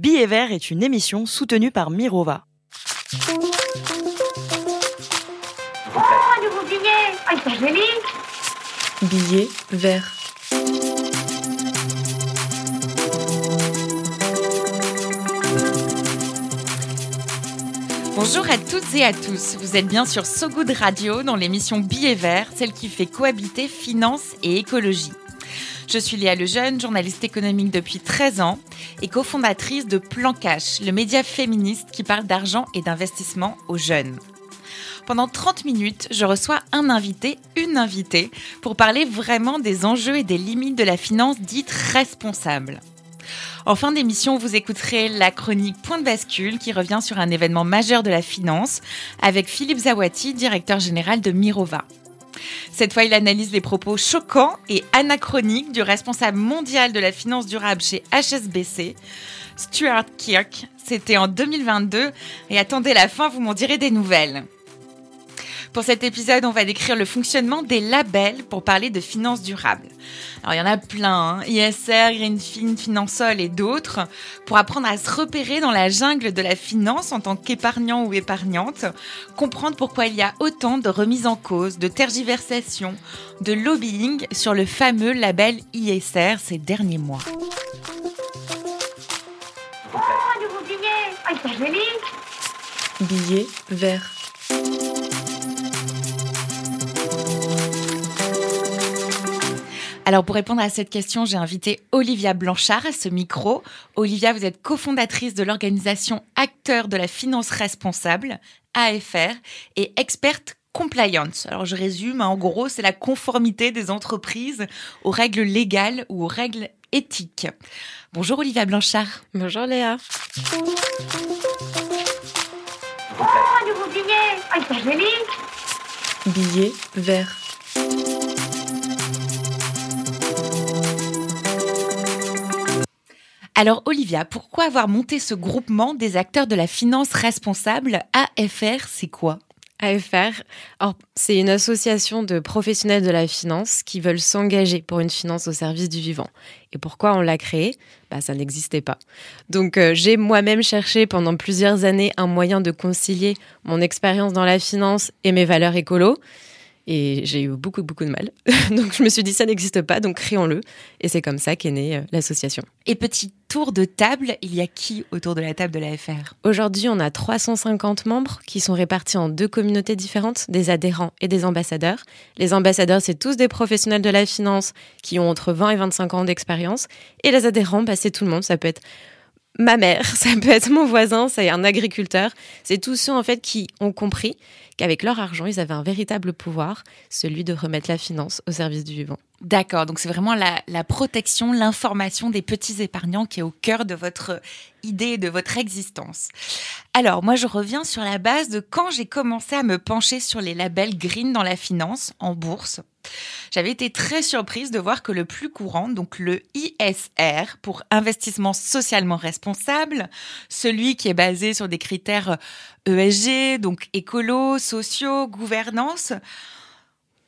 Billet vert est une émission soutenue par Mirova. Oh, un nouveau billet Ah, Billet vert. Bonjour à toutes et à tous. Vous êtes bien sur So Good Radio dans l'émission Billet vert, celle qui fait cohabiter finance et écologie. Je suis Léa Lejeune, journaliste économique depuis 13 ans et cofondatrice de Plan Cash, le média féministe qui parle d'argent et d'investissement aux jeunes. Pendant 30 minutes, je reçois un invité, une invitée, pour parler vraiment des enjeux et des limites de la finance dite responsable. En fin d'émission, vous écouterez la chronique Point de bascule qui revient sur un événement majeur de la finance avec Philippe Zawati, directeur général de Mirova. Cette fois, il analyse les propos choquants et anachroniques du responsable mondial de la finance durable chez HSBC, Stuart Kirk. C'était en 2022 et attendez la fin, vous m'en direz des nouvelles. Pour cet épisode, on va décrire le fonctionnement des labels pour parler de finances durables. Alors il y en a plein, hein. ISR, Greenfin, Finansol et d'autres, pour apprendre à se repérer dans la jungle de la finance en tant qu'épargnant ou épargnante, comprendre pourquoi il y a autant de remises en cause, de tergiversations, de lobbying sur le fameux label ISR ces derniers mois. Oh, un nouveau billet Ah, Billet vert. Alors pour répondre à cette question, j'ai invité Olivia Blanchard à ce micro. Olivia, vous êtes cofondatrice de l'organisation Acteurs de la finance responsable, AFR, et experte compliance. Alors je résume, hein, en gros, c'est la conformité des entreprises aux règles légales ou aux règles éthiques. Bonjour Olivia Blanchard. Bonjour Léa. Oh, un nouveau billet Ah, ils sont jolis Billet vert. Alors Olivia, pourquoi avoir monté ce groupement des acteurs de la finance responsable AFR, c'est quoi? AFR, c'est une association de professionnels de la finance qui veulent s'engager pour une finance au service du vivant. Et pourquoi on l'a créé? Bah, Ça n'existait pas. Donc euh, j'ai moi-même cherché pendant plusieurs années un moyen de concilier mon expérience dans la finance et mes valeurs écolo. Et j'ai eu beaucoup, beaucoup de mal. donc je me suis dit, ça n'existe pas, donc créons-le. Et c'est comme ça qu'est née euh, l'association. Et petit tour de table, il y a qui autour de la table de l'AFR Aujourd'hui, on a 350 membres qui sont répartis en deux communautés différentes, des adhérents et des ambassadeurs. Les ambassadeurs, c'est tous des professionnels de la finance qui ont entre 20 et 25 ans d'expérience. Et les adhérents, bah, c'est tout le monde. Ça peut être ma mère, ça peut être mon voisin, c'est un agriculteur. C'est tous ceux en fait qui ont compris qu'avec leur argent, ils avaient un véritable pouvoir, celui de remettre la finance au service du vivant. D'accord, donc c'est vraiment la, la protection, l'information des petits épargnants qui est au cœur de votre idée, de votre existence. Alors, moi, je reviens sur la base de quand j'ai commencé à me pencher sur les labels green dans la finance, en bourse. J'avais été très surprise de voir que le plus courant, donc le ISR pour investissement socialement responsable, celui qui est basé sur des critères ESG, donc écolo, sociaux, gouvernance,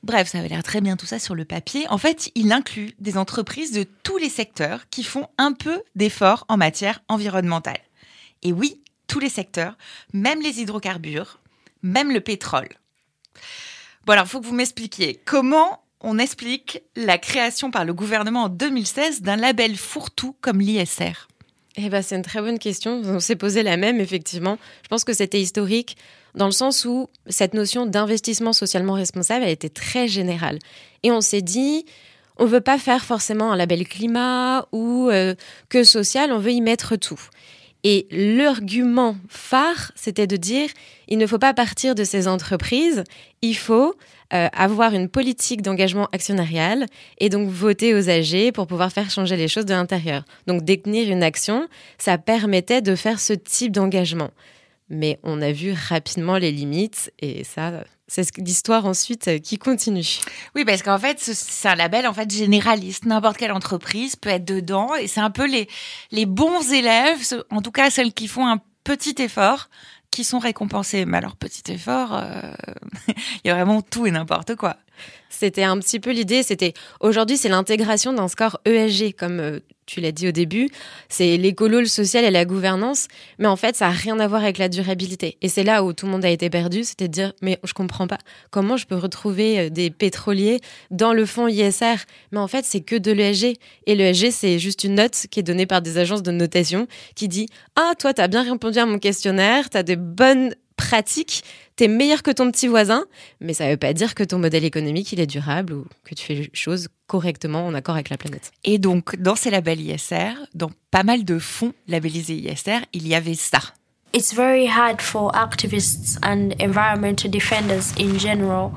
Bref, ça avait l'air très bien tout ça sur le papier. En fait, il inclut des entreprises de tous les secteurs qui font un peu d'efforts en matière environnementale. Et oui, tous les secteurs, même les hydrocarbures, même le pétrole. Bon alors, il faut que vous m'expliquiez comment on explique la création par le gouvernement en 2016 d'un label fourre-tout comme l'ISR. Eh ben, c'est une très bonne question. On s'est posé la même, effectivement. Je pense que c'était historique dans le sens où cette notion d'investissement socialement responsable, elle était très générale. Et on s'est dit, on veut pas faire forcément un label climat ou euh, que social, on veut y mettre tout. Et l'argument phare, c'était de dire, il ne faut pas partir de ces entreprises, il faut euh, avoir une politique d'engagement actionnarial et donc voter aux AG pour pouvoir faire changer les choses de l'intérieur. Donc détenir une action, ça permettait de faire ce type d'engagement. Mais on a vu rapidement les limites et ça, c'est l'histoire ensuite euh, qui continue. Oui, parce qu'en fait, c'est un label en fait généraliste. N'importe quelle entreprise peut être dedans et c'est un peu les, les bons élèves, en tout cas celles qui font un petit effort, qui sont récompensés. Mais alors, petit effort, euh, il y a vraiment tout et n'importe quoi. C'était un petit peu l'idée. C'était aujourd'hui, c'est l'intégration d'un score ESG, comme euh, tu l'as dit au début, c'est l'écolo, le social et la gouvernance, mais en fait, ça n'a rien à voir avec la durabilité. Et c'est là où tout le monde a été perdu, c'était de dire, mais je comprends pas, comment je peux retrouver euh, des pétroliers dans le fonds ISR Mais en fait, c'est que de l'ESG. Et l'ESG, c'est juste une note qui est donnée par des agences de notation qui dit, ah, toi, tu as bien répondu à mon questionnaire, tu as des bonnes pratique, tu es meilleur que ton petit voisin, mais ça ne veut pas dire que ton modèle économique, il est durable ou que tu fais les choses correctement en accord avec la planète. Et donc, dans ces labels ISR, dans pas mal de fonds labellisés ISR, il y avait ça. It's very hard for activists and environmental defenders in general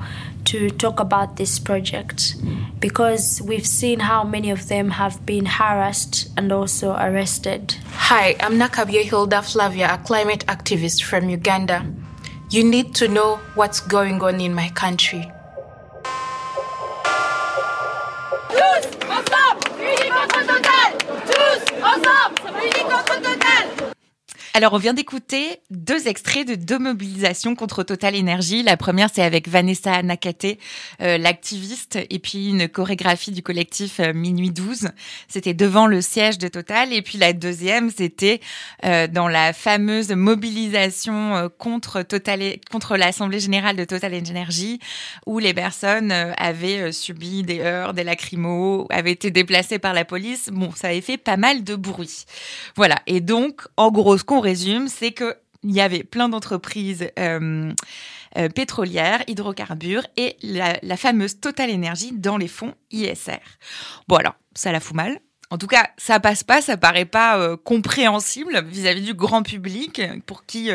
to talk about this project because we've seen how many of them have been harassed and also arrested. Hi, I'm Nakabia Hilda Flavia, a climate activist from Uganda. You need to know what's going on in my country. Tous Alors, on vient d'écouter deux extraits de deux mobilisations contre Total Energy. La première, c'est avec Vanessa Nakate, euh, l'activiste, et puis une chorégraphie du collectif euh, Minuit 12. C'était devant le siège de Total. Et puis la deuxième, c'était euh, dans la fameuse mobilisation contre Total, contre l'Assemblée générale de Total Energy, où les personnes avaient subi des heurts, des lacrymos, avaient été déplacées par la police. Bon, ça avait fait pas mal de bruit. Voilà. Et donc, en gros, ce qu'on résume, c'est que il y avait plein d'entreprises euh, euh, pétrolières, hydrocarbures et la, fameuse Total Energy dans les fonds ISR. Bon alors, ça la fout mal. En tout cas, ça passe pas, ça paraît pas euh, compréhensible vis-à-vis -vis du grand public pour qui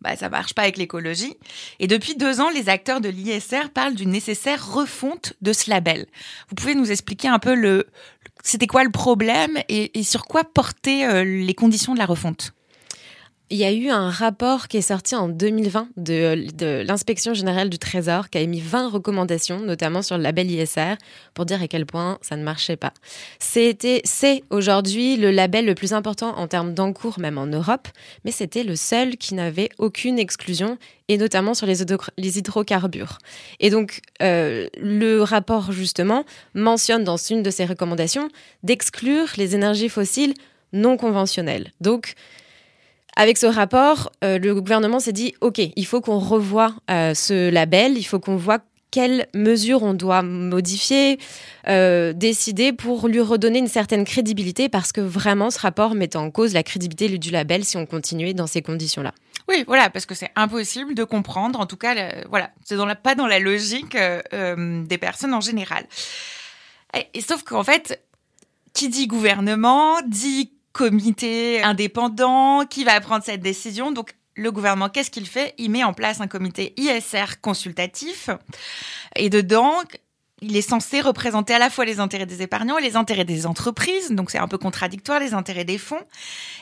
bah, ça marche pas avec l'écologie. Et depuis deux ans, les acteurs de l'ISR parlent d'une nécessaire refonte de ce label. Vous pouvez nous expliquer un peu le, c'était quoi le problème et, et sur quoi portaient les conditions de la refonte? Il y a eu un rapport qui est sorti en 2020 de, l'inspection générale du Trésor qui a émis 20 recommandations, notamment sur le label ISR, pour dire à quel point ça ne marchait pas. C'est aujourd'hui le label le plus important en termes d'encours, même en Europe, mais c'était le seul qui n'avait aucune exclusion, et notamment sur les, les hydrocarbures. Et donc, euh, le rapport, justement, mentionne dans une de ses recommandations d'exclure les énergies fossiles non conventionnelles. Donc, avec ce rapport, euh, le gouvernement s'est dit, OK, il faut qu'on revoie euh, ce label, il faut qu'on voit quelles mesures on doit modifier, euh, décider pour lui redonner une certaine crédibilité, parce que vraiment, ce rapport met en cause la crédibilité du label si on continuait dans ces conditions-là. Oui, voilà, parce que c'est impossible de comprendre. En tout cas, le, voilà, c'est dans la, pas dans la logique des personnes en général. Et sauf qu'en fait, qui dit gouvernement dit comité indépendant qui va prendre cette décision. Donc, le gouvernement, qu'est-ce qu'il fait? Il met en place un comité ISR consultatif. Et dedans, il est censé représenter à la fois les intérêts des épargnants et les intérêts des entreprises. Donc, c'est un peu contradictoire, les intérêts des fonds.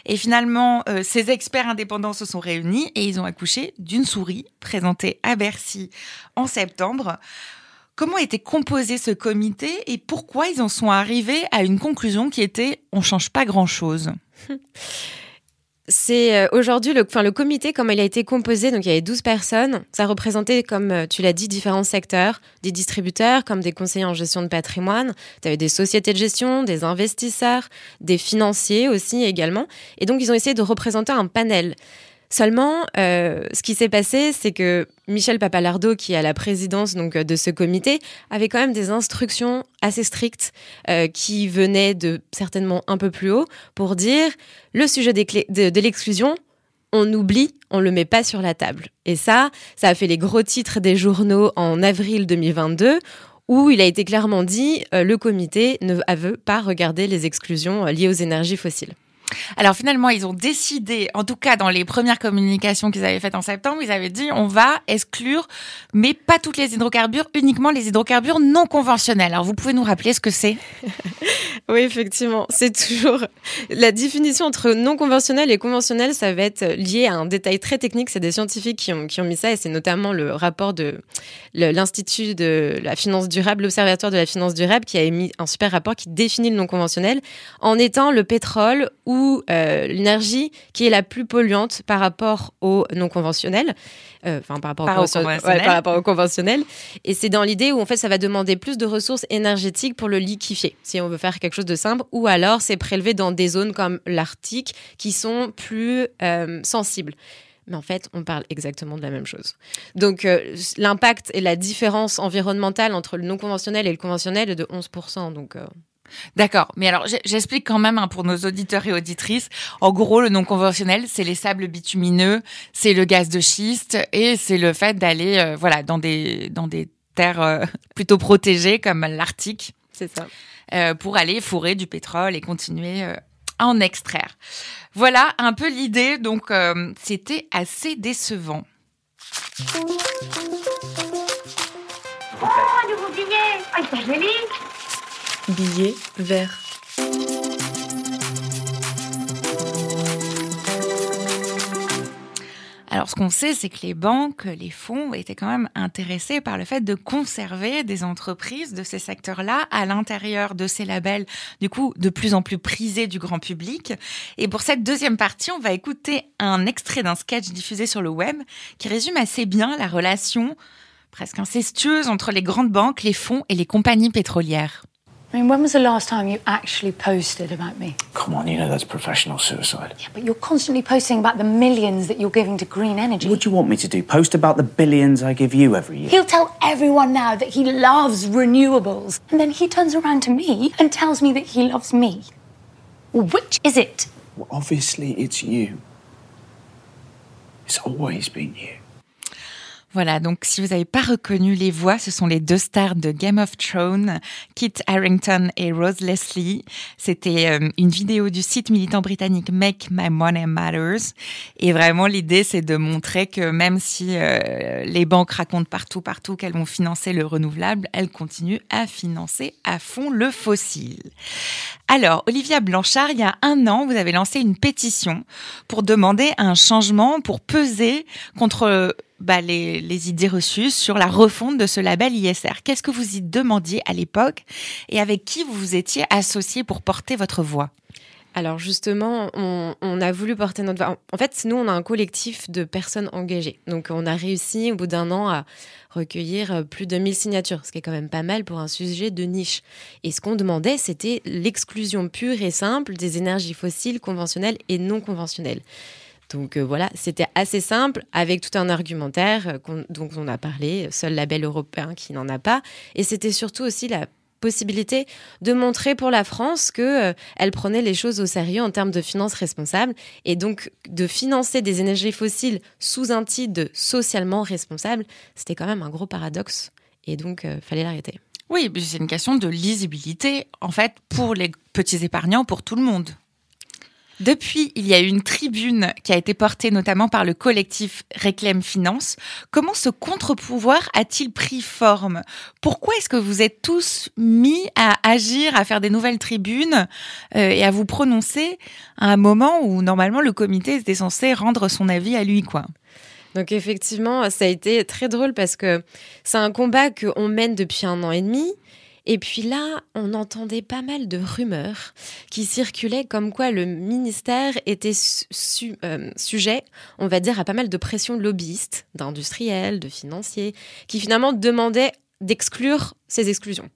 Et finalement, euh, ces experts indépendants se sont réunis et ils ont accouché d'une souris présentée à Bercy en septembre comment était composé ce comité et pourquoi ils en sont arrivés à une conclusion qui était on change pas grand chose c'est euh, aujourd'hui le, enfin, le comité, comme il a été composé, donc il y avait 12 personnes. Ça représentait, comme euh, tu l'as dit, différents secteurs, des distributeurs, comme des conseillers en gestion de patrimoine. Tu avais des sociétés de gestion, des investisseurs, des financiers aussi également. Et donc, ils ont essayé de représenter un panel. Seulement, euh, ce qui s'est passé, c'est que Michel Papalardo, qui est à la présidence donc de ce comité, avait quand même des instructions assez strictes euh, qui venaient de certainement un peu plus haut pour dire le sujet de, l'exclusion, on oublie, on le met pas sur la table. Et ça, ça a fait les gros titres des journaux en avril 2022 où il a été clairement dit euh, le comité ne veut pas regarder les exclusions euh, liées aux énergies fossiles. Alors finalement, ils ont décidé, en tout cas dans les premières communications qu'ils avaient faites en septembre, ils avaient dit on va exclure, mais pas toutes les hydrocarbures, uniquement les hydrocarbures non conventionnels. Alors vous pouvez nous rappeler ce que c'est? Oui, effectivement, c'est toujours la définition entre non conventionnel et conventionnel, ça va être lié à un détail très technique. C'est des scientifiques qui ont, qui ont mis ça et c'est notamment le rapport de l'Institut de la finance durable, l'Observatoire de la finance durable, qui a émis un super rapport qui définit le non conventionnel en étant le pétrole ou euh, l'énergie qui est la plus polluante par rapport au non conventionnel. Euh, enfin, par rapport, Par conventionnel. ouais, rapport au conventionnel. Et c'est dans l'idée où en fait ça va demander plus de ressources énergétiques pour le liquéfier, si on veut faire quelque chose de simple, ou alors c'est prélevé dans des zones comme l'Arctique qui sont plus euh, sensibles. Mais en fait, on parle exactement de la même chose. Donc, euh, l'impact et la différence environnementale entre le non conventionnel et le conventionnel est de 11%. Donc, euh, D'accord, mais alors j'explique quand même hein, pour nos auditeurs et auditrices. En gros, le non conventionnel, c'est les sables bitumineux, c'est le gaz de schiste et c'est le fait d'aller euh, voilà dans des dans des terres euh, plutôt protégées comme l'Arctique c'est ça. euh, pour aller fourrer du pétrole et continuer euh, à en extraire. Voilà un peu l'idée. Donc euh, c'était assez décevant. Billet vert. Alors, ce qu'on sait, c'est que les banques, les fonds étaient quand même intéressés par le fait de conserver des entreprises de ces secteurs-là à l'intérieur de ces labels, du coup, de plus en plus prisés du grand public. Et pour cette deuxième partie, on va écouter un extrait d'un sketch diffusé sur le web qui résume assez bien la relation presque incestueuse entre les grandes banques, les fonds et les compagnies pétrolières. I mean, when was the last time you actually posted about me? Come on, you know that's professional suicide. Yeah, But you're constantly posting about the millions that you're giving to green energy. What do you want me to do? Post about the billions I give you every year? He'll tell everyone now that he loves renewables. And then he turns around to me and tells me that he loves me. Which is it? Well, obviously, it's you. It's always been you. Voilà, donc si vous n'avez pas reconnu les voix, ce sont les deux stars de Game of Thrones, Kit Harington et Rose Leslie. C'était euh, une vidéo du site militant britannique Make My Money Matters. Et vraiment, l'idée, c'est de montrer que même si euh, les banques racontent partout, partout qu'elles vont financer le renouvelable, elles continuent à financer à fond le fossile. Alors, Olivia Blanchard, il y a un an, vous avez lancé une pétition pour demander un changement, pour peser contre bah, les, idées reçues sur la refonte de ce label ISR. Qu'est-ce que vous y demandiez à l'époque et avec qui vous vous étiez associé pour porter votre voix? Alors justement, on, a voulu porter notre. En fait, nous, on a un collectif de personnes engagées. Donc, on a réussi au bout d'un an à recueillir euh, plus de 1000 signatures, ce qui est quand même pas mal pour un sujet de niche. Et ce qu'on demandait, c'était l'exclusion pure et simple des énergies fossiles conventionnelles et non conventionnelles. Donc euh, voilà, c'était assez simple avec tout un argumentaire euh, dont on a parlé, seul label européen qui n'en a pas. Et c'était surtout aussi la possibilité de montrer pour la France que euh, elle prenait les choses au sérieux en termes de finances responsables et donc de financer des énergies fossiles sous un titre de socialement responsable, c'était quand même un gros paradoxe et donc euh, fallait l'arrêter. Oui, c'est une question de lisibilité, en fait, pour les petits épargnants, pour tout le monde. Depuis, il y a eu une tribune qui a été portée notamment par le collectif Réclame Finance. Comment ce contre-pouvoir a-t-il pris forme? Pourquoi est-ce que vous êtes tous mis à agir, à faire des nouvelles tribunes euh, et à vous prononcer à un moment où normalement le comité était censé rendre son avis à lui, Donc effectivement, ça a été très drôle parce que c'est un combat qu'on mène depuis un an et demi. Et puis là, on entendait pas mal de rumeurs qui circulaient comme quoi le ministère était euh, sujet, on va dire, à pas mal de pressions lobbyistes, d'industriels, de financiers, qui finalement demandaient d'exclure ces exclusions.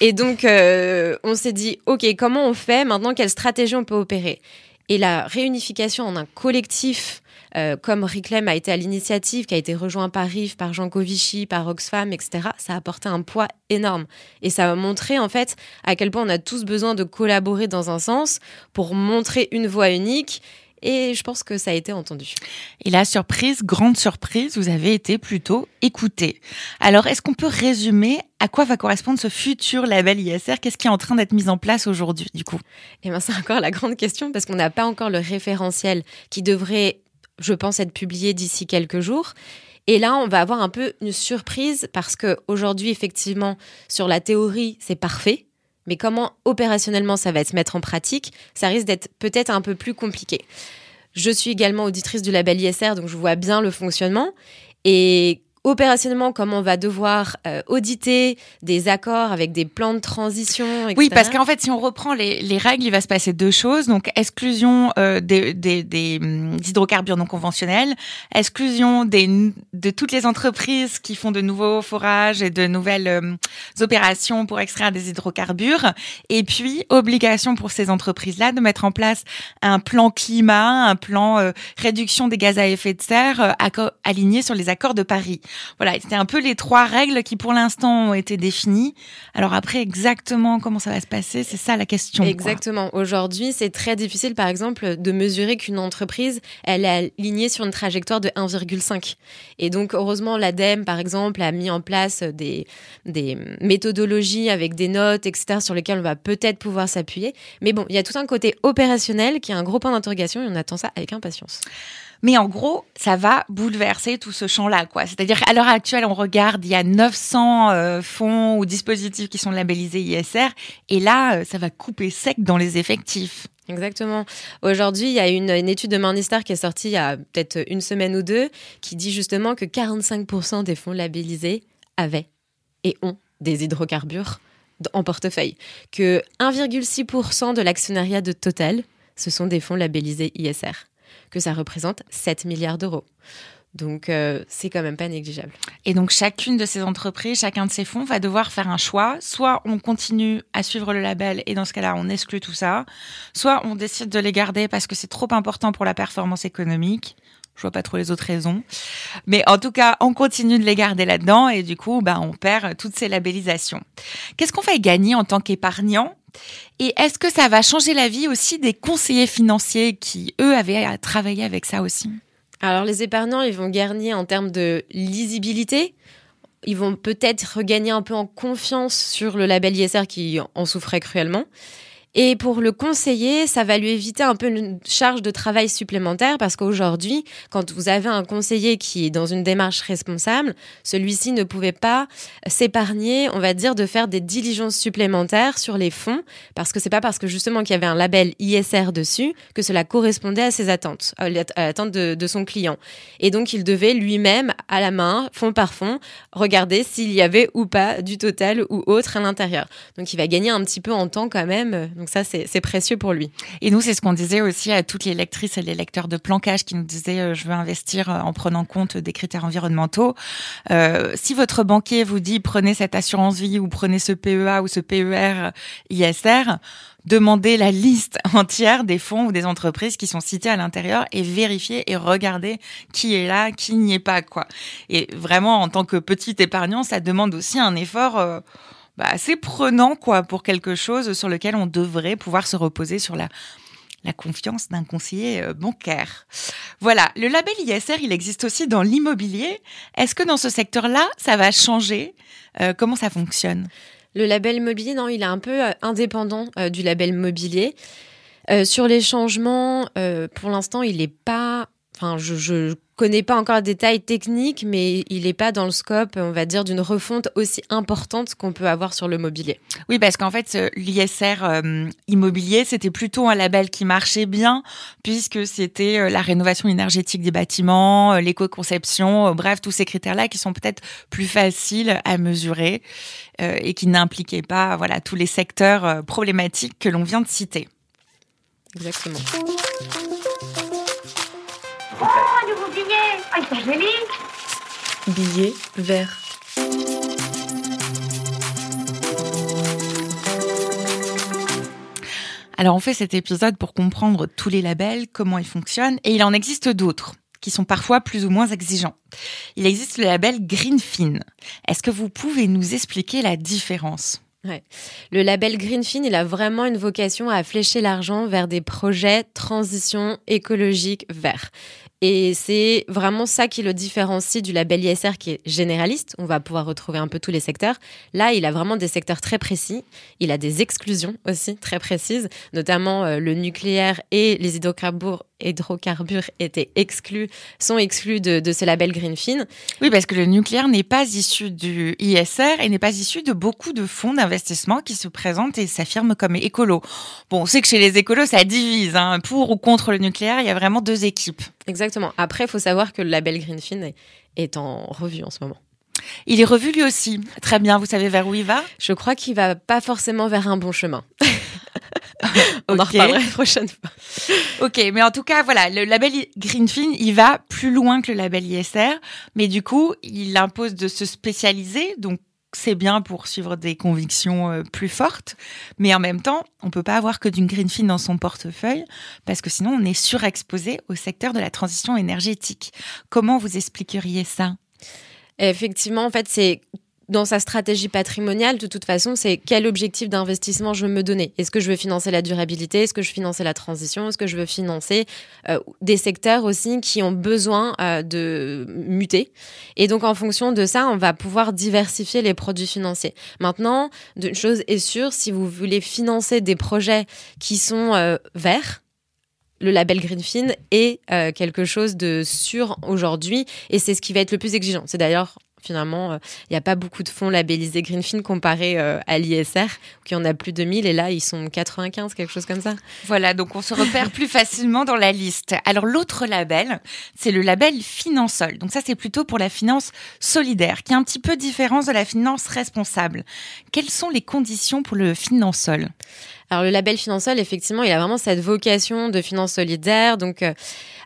Et donc, euh, on s'est dit, OK, comment on fait maintenant? Quelle stratégie on peut opérer? Et la réunification en un collectif euh, comme Reclaim a été à l'initiative, qui a été rejoint par RIF, par Jean Covici, par Oxfam, etc., ça a apporté un poids énorme. Et ça a montré, en fait, à quel point on a tous besoin de collaborer dans un sens pour montrer une voie unique. Et je pense que ça a été entendu. Et la surprise, grande surprise, vous avez été plutôt écouté. Alors, est-ce qu'on peut résumer à quoi va correspondre ce futur label ISR Qu'est-ce qui est en train d'être mis en place aujourd'hui, du coup? Et ben, c'est encore la grande question parce qu'on n'a pas encore le référentiel qui devrait, je pense, être publié d'ici quelques jours. Et là, on va avoir un peu une surprise parce que aujourd'hui, effectivement, sur la théorie, c'est parfait. Mais comment opérationnellement ça va se mettre en pratique, ça risque d'être peut-être un peu plus compliqué. Je suis également auditrice du label ISR, donc je vois bien le fonctionnement. Et opérationnellement, comme on va devoir euh, auditer des accords avec des plans de transition, etc. Oui, parce qu'en fait, si on reprend les, les, règles, il va se passer deux choses. Donc, exclusion euh, des, des, des, hum, hydrocarbures non conventionnels, exclusion des, de toutes les entreprises qui font de nouveaux forages et de nouvelles euh, opérations pour extraire des hydrocarbures, et puis obligation pour ces entreprises-là de mettre en place un plan climat, un plan euh, réduction des gaz à effet de serre aligné sur les accords de Paris. Voilà, c'était un peu les trois règles qui pour l'instant ont été définies. Alors après, exactement comment ça va se passer, c'est ça la question. Exactement. Aujourd'hui, c'est très difficile, par exemple, de mesurer qu'une entreprise, elle est alignée sur une trajectoire de 1,5. Et donc, heureusement, l'ADEME, par exemple, a mis en place des, des méthodologies avec des notes, etc., sur lesquelles on va peut-être pouvoir s'appuyer. Mais bon, il y a tout un côté opérationnel qui est un gros point d'interrogation et on attend ça avec impatience. Mais en gros, ça va bouleverser tout ce champ-là, quoi. C'est-à-dire qu'à l'heure actuelle, on regarde, il y a 900 euh, fonds ou dispositifs qui sont labellisés ISR, et là, euh, ça va couper sec dans les effectifs. Exactement. Aujourd'hui, il y a une, étude de Morningstar qui est sortie il y a peut-être une semaine ou deux, qui dit justement que 45% des fonds labellisés avaient et ont des hydrocarbures en portefeuille, que 1,6% de l'actionnariat de Total, ce sont des fonds labellisés ISR que ça représente 7 milliards d'euros. Donc, euh, c'est quand même pas négligeable. Et donc, chacune de ces entreprises, chacun de ces fonds va devoir faire un choix. Soit on continue à suivre le label et dans ce cas-là, on exclut tout ça. Soit on décide de les garder parce que c'est trop important pour la performance économique. Je vois pas trop les autres raisons. Mais en tout cas, on continue de les garder là-dedans et du coup, bah, on perd toutes ces labellisations. Qu'est-ce qu'on fait gagner en tant qu'épargnant et est-ce que ça va changer la vie aussi des conseillers financiers qui, eux, avaient à travailler avec ça aussi? Alors, les épargnants, ils vont gagner en termes de lisibilité. Ils vont peut-être regagner un peu en confiance sur le label ISR qui en souffrait cruellement. Et pour le conseiller, ça va lui éviter un peu une charge de travail supplémentaire parce qu'aujourd'hui, quand vous avez un conseiller qui est dans une démarche responsable, celui-ci ne pouvait pas s'épargner, on va dire, de faire des diligences supplémentaires sur les fonds parce que c'est pas parce que justement qu'il y avait un label ISR dessus que cela correspondait à ses attentes, à l'attente de, de son client. Et donc, il devait lui-même, à la main, fond par fond, regarder s'il y avait ou pas du total ou autre à l'intérieur. Donc, il va gagner un petit peu en temps quand même donc ça, c'est précieux pour lui. Et nous, c'est ce qu'on disait aussi à toutes les lectrices et les lecteurs de plancage qui nous disaient euh, je veux investir euh, en prenant compte des critères environnementaux. Euh, si votre banquier vous dit prenez cette assurance vie ou prenez ce PEA ou ce PER ISR, demandez la liste entière des fonds ou des entreprises qui sont cités à l'intérieur et vérifiez et regardez qui est là, qui n'y est pas, quoi. Et vraiment, en tant que petit épargnant, ça demande aussi un effort. Euh, bah, assez prenant quoi pour quelque chose sur lequel on devrait pouvoir se reposer sur la la confiance d'un conseiller euh, bancaire. Voilà, le label ISR, il existe aussi dans l'immobilier. Est-ce que dans ce secteur-là, ça va changer? Euh, Comment ça fonctionne? Le label immobilier, non, il est un peu euh, indépendant du label mobilier. sur les changements, pour l'instant, il n'est pas. Enfin, je, je connais pas encore les détails techniques, mais il n'est pas dans le scope, on va dire, d'une refonte aussi importante qu'on peut avoir sur le mobilier. Oui, parce qu'en fait, l'ISR euh, immobilier, c'était plutôt un label qui marchait bien, puisque c'était euh, la rénovation énergétique des bâtiments, euh, l'éco-conception, bref, tous ces critères-là qui sont peut-être plus faciles à mesurer et qui n'impliquaient pas voilà, tous les secteurs problématiques que l'on vient de citer. Exactement. Billet Ah, vert. Alors on fait cet épisode pour comprendre tous les labels, comment ils fonctionnent, et il en existe d'autres qui sont parfois plus ou moins exigeants. Il existe le label Greenfin. Est-ce que vous pouvez nous expliquer la différence? Ouais. Le label Greenfin, il a vraiment une vocation à flécher l'argent vers des projets transition écologique vert. Et c'est vraiment ça qui le différencie du label ISR qui est généraliste. On va pouvoir retrouver un peu tous les secteurs. Là, il a vraiment des secteurs très précis. Il a des exclusions aussi très précises, notamment euh, le nucléaire et les hydrocarbures hydrocarbures étaient exclus, sont exclus de, ce label Greenfin. Oui, parce que le nucléaire n'est pas issu du ISR et n'est pas issu de beaucoup de fonds d'investissement qui se présentent et s'affirment comme écolos. Bon, on sait que chez les écolos, ça divise. Hein. Pour ou contre le nucléaire, il y a vraiment deux équipes. Exactement Exactement. Après, il faut savoir que le label Greenfin est, est en revue en ce moment. Il est revu lui aussi. Très bien, vous savez vers où il va? Je crois qu'il va pas forcément vers un bon chemin. On en reparlera la prochaine fois. Ok, mais en tout cas, voilà, le label Greenfin, il va plus loin que le label ISR, mais du coup, il impose de se spécialiser, donc c'est bien pour suivre des convictions euh, plus fortes, mais en même temps, on peut pas avoir que d'une Greenfin dans son portefeuille parce que sinon on est surexposé au secteur de la transition énergétique. Comment vous expliqueriez ça? Effectivement, en fait, c'est dans sa stratégie patrimoniale, de toute façon, c'est quel objectif d'investissement je veux me donner. Est-ce que je veux financer la durabilité? Est-ce que je veux financer la transition? Est-ce que je veux financer euh, des secteurs aussi qui ont besoin euh, de muter? Et donc, en fonction de ça, on va pouvoir diversifier les produits financiers. Maintenant, une chose est sûre, si vous voulez financer des projets qui sont euh, verts, le label Greenfin est quelque chose de sûr aujourd'hui et c'est ce qui va être le plus exigeant. C'est d'ailleurs finalement, il euh, n'y a pas beaucoup de fonds labellisés Greenfin comparé euh, à l'ISR, qui en a plus de 1000 et là, ils sont 95, quelque chose comme ça. Voilà, donc on se repère plus facilement dans la liste. Alors l'autre label, c'est le label Finansol. Donc ça, c'est plutôt pour la finance solidaire, qui est un petit peu différent de la finance responsable. Quelles sont les conditions pour le Finansol? Alors le label Finansol, effectivement, il a vraiment cette vocation de finance solidaire, donc euh,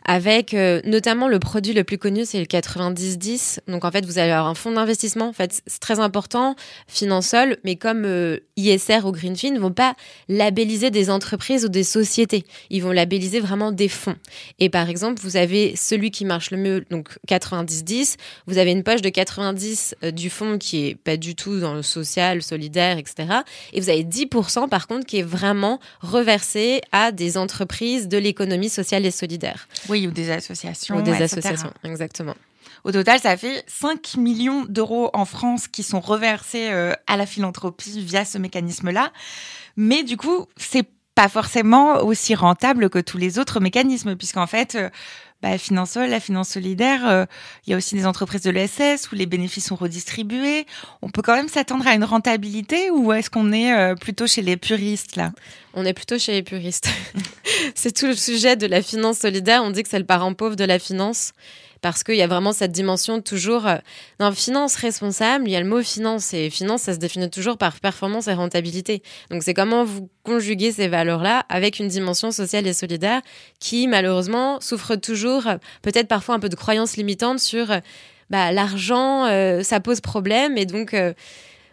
avec euh, notamment le produit le plus connu, c'est le 90-10. Donc en fait, vous allez avoir un fonds d'investissement. En fait, c'est très important, Finansol, mais comme euh, ISR ou Greenfin ne vont pas labelliser des entreprises ou des sociétés. Ils vont labelliser vraiment des fonds. Et par exemple, vous avez celui qui marche le mieux, donc 90-10. Vous avez une poche de 90 du fonds qui est pas du tout dans le social, solidaire, etc. Et vous avez 10% par contre qui est vraiment reversé à des entreprises de l'économie sociale et solidaire. Oui, ou des associations. Ou des associations, exactement. Au total, ça fait 5 millions d'euros en France qui sont reversés euh, à la philanthropie via ce mécanisme-là. Mais du coup, c'est pas forcément aussi rentable que tous les autres mécanismes, puisqu'en fait, euh, bah, Finansol, la finance solidaire, euh, il y a aussi des entreprises de l'ESS où les bénéfices sont redistribués. On peut quand même s'attendre à une rentabilité ou est-ce qu'on est euh, plutôt chez les puristes là? On est plutôt chez les puristes. c'est tout le sujet de la finance solidaire. On dit que c'est le parent pauvre de la finance parce qu'il y a vraiment cette dimension toujours euh, dans finance responsable. Il y a le mot finance et finance, ça se définit toujours par performance et rentabilité. Donc c'est comment vous conjuguez ces valeurs-là avec une dimension sociale et solidaire qui malheureusement souffre toujours, euh, peut-être parfois un peu de croyances limitantes sur euh, bah, l'argent, ça pose problème et donc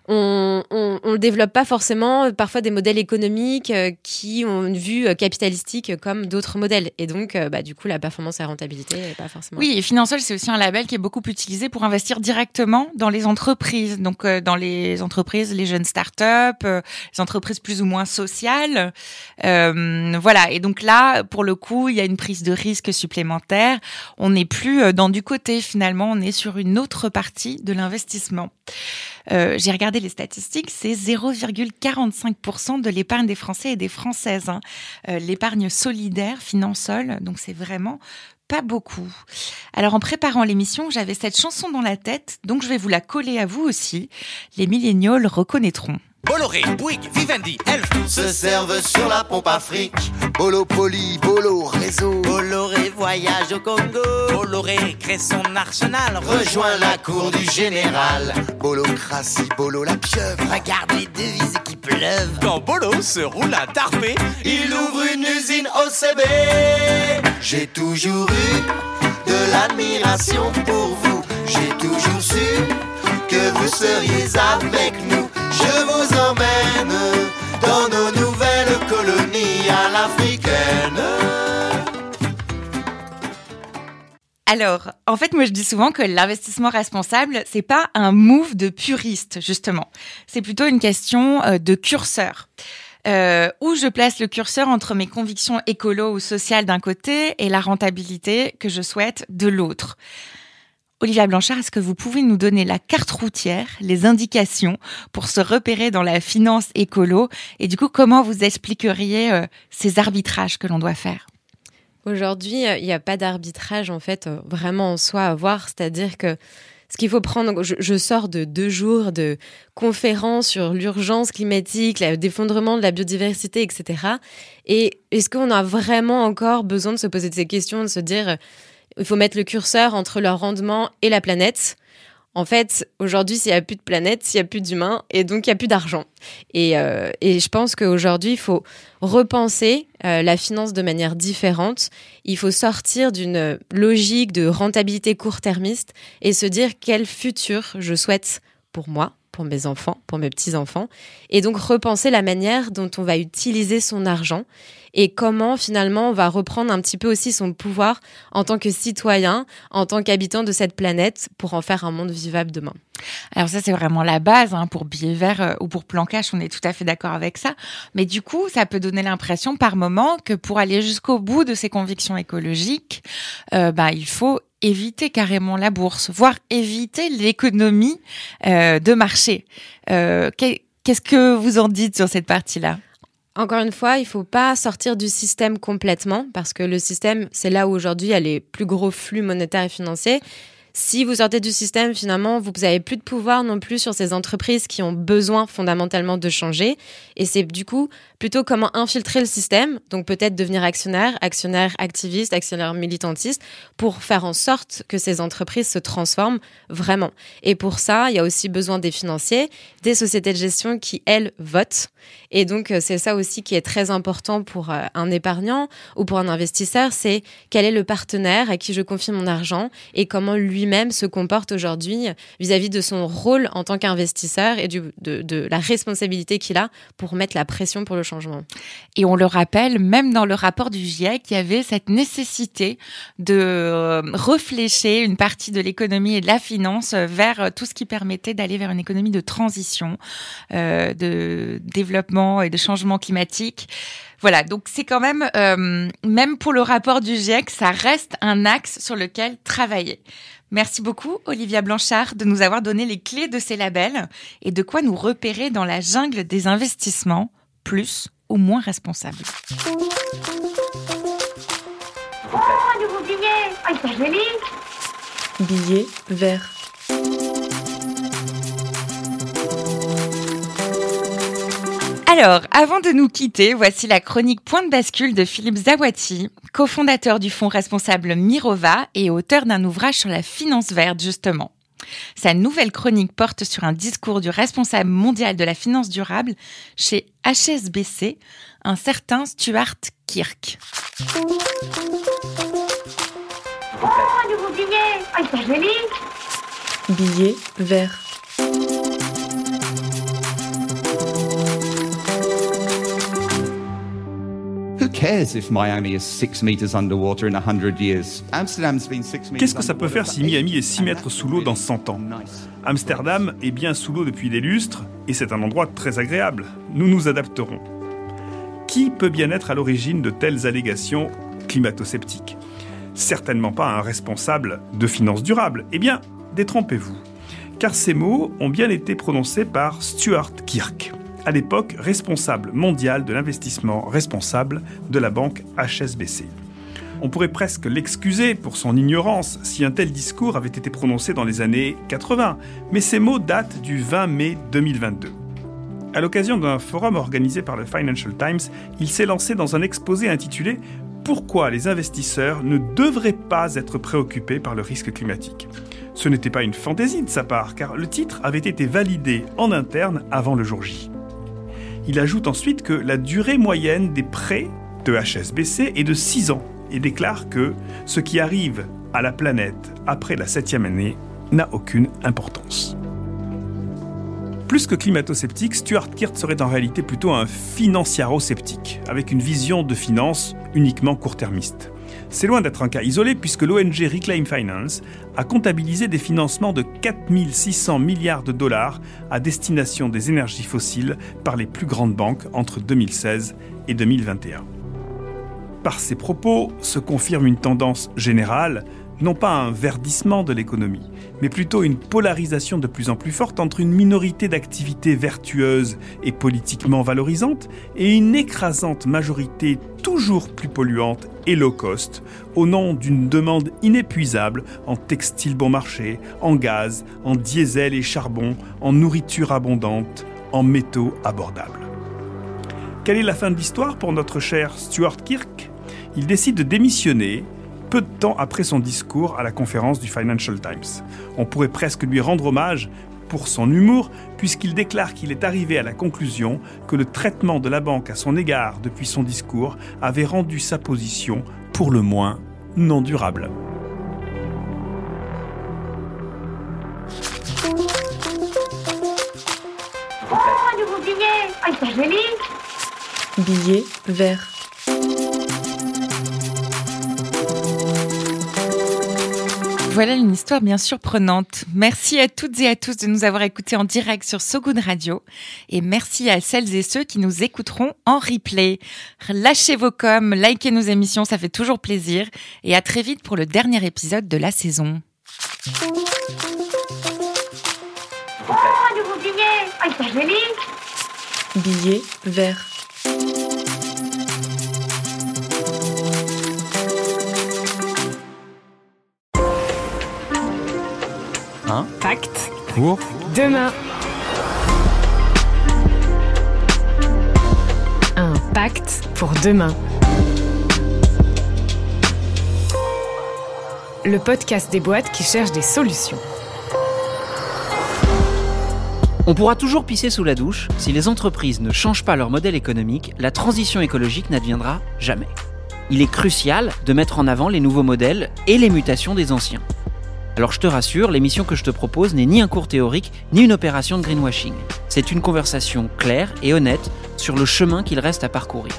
on, ne développe pas forcément euh, parfois des modèles économiques euh, qui ont une vue euh, capitalistique comme d'autres modèles. Et donc, bah, du coup, la performance et la rentabilité pas forcément. Oui, et Finansol, c'est aussi un label qui est beaucoup utilisé pour investir directement dans les entreprises. Donc, dans les entreprises, les jeunes startups, les entreprises plus ou moins sociales. voilà. Et donc là, pour le coup, il y a une prise de risque supplémentaire. On n'est plus dans du côté, finalement, on est sur une autre partie de l'investissement. J'ai regardé les statistiques, c'est 0,45% de l'épargne des Français et des Françaises. Hein. Euh, l'épargne solidaire, Finansol, donc c'est vraiment pas beaucoup. Alors en préparant l'émission, j'avais cette chanson dans la tête, donc je vais vous la coller à vous aussi. Les milléniaux reconnaîtront. Bolloré, Bouygues, Vivendi, Elf se servent sur la pompe Afrique. Bolo Poli, Bolo Réseau. Bolloré voyage au Congo. Bolloré crée son arsenal. Rejoint la cour du général. Bolocratie, Bolo la pieuvre. Regarde les devises qui pleuvent. Quand Bolo se roule à tarpé, il ouvre une usine OCB. J'ai toujours eu de l'admiration pour vous. J'ai toujours su que vous seriez avec nous. Je vous emmène dans nos nouvelles colonies à l'africaine. Alors, en fait, moi je dis souvent que l'investissement responsable, c'est pas un move de puriste, justement. C'est plutôt une question euh, de curseur. Euh, où je place le curseur entre mes convictions écolo ou sociales d'un côté et la rentabilité que je souhaite de l'autre. Olivia Blanchard, est-ce que vous pouvez nous donner la carte routière, les indications pour se repérer dans la finance écolo? Et du coup comment vous expliqueriez euh, ces arbitrages que l'on doit faire? Aujourd'hui, euh, il n'y a pas d'arbitrage en fait euh, vraiment en soi à voir, c'est-à-dire que ce qu'il faut prendre, je, sors de deux jours de conférences sur l'urgence climatique, l'effondrement de la biodiversité, etc. Et est-ce qu'on a vraiment encore besoin de se poser ces questions, de se dire il faut mettre le curseur entre leur rendement et la planète. En fait, aujourd'hui, s'il n'y a plus de planète, s'il n'y a plus d'humains, et donc il n'y a plus d'argent. Et, euh, et, je pense qu'aujourd'hui, il faut repenser euh, la finance de manière différente. Il faut sortir d'une logique de rentabilité court-termiste et se dire quel futur je souhaite pour moi, pour mes enfants, pour mes petits-enfants, et donc repenser la manière dont on va utiliser son argent et comment finalement on va reprendre un petit peu aussi son pouvoir en tant que citoyen, en tant qu'habitant de cette planète pour en faire un monde vivable demain. Alors ça c'est vraiment la base hein, pour Billet Vert euh, ou pour Plan on est tout à fait d'accord avec ça. Mais du coup, ça peut donner l'impression par moment que pour aller jusqu'au bout de ses convictions écologiques, euh, bah, il faut éviter carrément la bourse, voire éviter l'économie euh, de marché. Euh, Qu'est-ce que vous en dites sur cette partie-là? Encore une fois, il faut pas sortir du système complètement parce que le système, c'est là où aujourd'hui il y a les plus gros flux monétaires et financiers. Si vous sortez du système, finalement, vous n'avez plus de pouvoir non plus sur ces entreprises qui ont besoin fondamentalement de changer. Et c'est du coup plutôt comment infiltrer le système, donc peut-être devenir actionnaire, actionnaire activiste, actionnaire militantiste, pour faire en sorte que ces entreprises se transforment vraiment. Et pour ça, il y a aussi besoin des financiers, des sociétés de gestion qui, elles, votent. Et donc, euh, c'est ça aussi qui est très important pour euh, un épargnant ou pour un investisseur, c'est quel est le partenaire à qui je confie mon argent et comment lui-même se comporte aujourd'hui vis-à-vis de son rôle en tant qu'investisseur et de, la responsabilité qu'il a pour mettre la pression pour le changement. Et on le rappelle, même dans le rapport du GIEC, il y avait cette nécessité de euh, réfléchir une partie de l'économie et de la finance vers tout ce qui permettait d'aller vers une économie de transition, euh, de développement et de changement climatique. Voilà, donc c'est quand même, euh, même pour le rapport du GIEC, ça reste un axe sur lequel travailler. Merci beaucoup, Olivia Blanchard, de nous avoir donné les clés de ces labels et de quoi nous repérer dans la jungle des investissements plus ou moins responsables. Oh, un nouveau billet Billet vert. Alors, avant de nous quitter, voici la chronique Point de bascule de Philippe Zawati, cofondateur du fonds responsable Mirova et auteur d'un ouvrage sur la finance verte, justement. Sa nouvelle chronique porte sur un discours du responsable mondial de la finance durable chez HSBC, un certain Stuart Kirk. Oh, un nouveau billet Ah, il joli Billet vert. Qu'est-ce que ça peut faire si Miami est 6 mètres sous l'eau dans 100 ans? Amsterdam est bien sous l'eau depuis des lustres et c'est un endroit très agréable. Nous nous adapterons. Qui peut bien être à l'origine de telles allégations climato-sceptiques? Certainement pas un responsable de finances durables. Eh bien, détrompez-vous. Car ces mots ont bien été prononcés par Stuart Kirk à l'époque responsable mondial de l'investissement responsable de la banque HSBC. On pourrait presque l'excuser pour son ignorance si un tel discours avait été prononcé dans les années 80, mais ces mots datent du 20 mai 2022. À l'occasion d'un forum organisé par le Financial Times, il s'est lancé dans un exposé intitulé Pourquoi les investisseurs ne devraient pas être préoccupés par le risque climatique? Ce n'était pas une fantaisie de sa part, car le titre avait été validé en interne avant le jour J. Il ajoute ensuite que la durée moyenne des prêts de HSBC est de 6 ans et déclare que ce qui arrive à la planète après la septième année n'a aucune importance. Plus que climato-sceptique, Stuart Kirt serait en réalité plutôt un financiaro-sceptique, avec une vision de finance uniquement court-termiste. C'est loin d'être un cas isolé puisque l'ONG Reclaim Finance a comptabilisé des financements de 4600 milliards de dollars à destination des énergies fossiles par les plus grandes banques entre 2016 et 2021. Par ces propos se confirme une tendance générale, non pas un verdissement de l'économie, mais plutôt une polarisation de plus en plus forte entre une minorité d'activités vertueuses et politiquement valorisantes et une écrasante majorité toujours plus polluante et low cost au nom d'une demande inépuisable en textile bon marché, en gaz, en diesel et charbon, en nourriture abondante, en métaux abordables. Quelle est la fin de l'histoire pour notre cher Stuart Kirk? Il décide de démissionner peu de temps après son discours à la conférence du Financial Times. On pourrait presque lui rendre hommage pour son humour, puisqu'il déclare qu'il est arrivé à la conclusion que le traitement de la banque à son égard depuis son discours avait rendu sa position, pour le moins, non durable. Oh, un nouveau billet Ah, il est joli Billet vert. Voilà une histoire bien surprenante. Merci à toutes et à tous de nous avoir écoutés en direct sur So Good Radio. Et merci à celles et ceux qui nous écouteront en replay. Lâchez vos coms, likez nos émissions, ça fait toujours plaisir. Et à très vite pour le dernier épisode de la saison. Oh, un nouveau billet Ah, il est joli Billet vert. Un Pacte pour demain. Un pacte pour demain. Le podcast des boîtes qui cherchent des solutions. On pourra toujours pisser sous la douche, si les entreprises ne changent pas leur modèle économique, la transition écologique n'adviendra jamais. Il est crucial de mettre en avant les nouveaux modèles et les mutations des anciens. Alors je te rassure, l'émission que je te propose n'est ni un cours théorique, ni une opération de greenwashing. C'est une conversation claire et honnête sur le chemin qu'il reste à parcourir.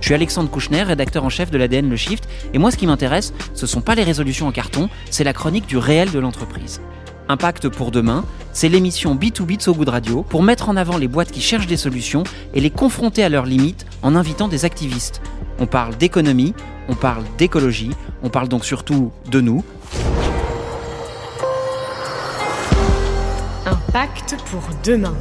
Je suis Alexandre Kouchner, rédacteur en chef de l'ADN Le Shift, et moi ce qui m'intéresse, ce sont pas les résolutions en carton, c'est la chronique du réel de l'entreprise. Impact pour demain, c'est l'émission B2B de So Good Radio pour mettre en avant les boîtes qui cherchent des solutions et les confronter à leurs limites en invitant des activistes. On parle d'économie, on parle d'écologie, on parle donc surtout de nous. Pacte pour demain.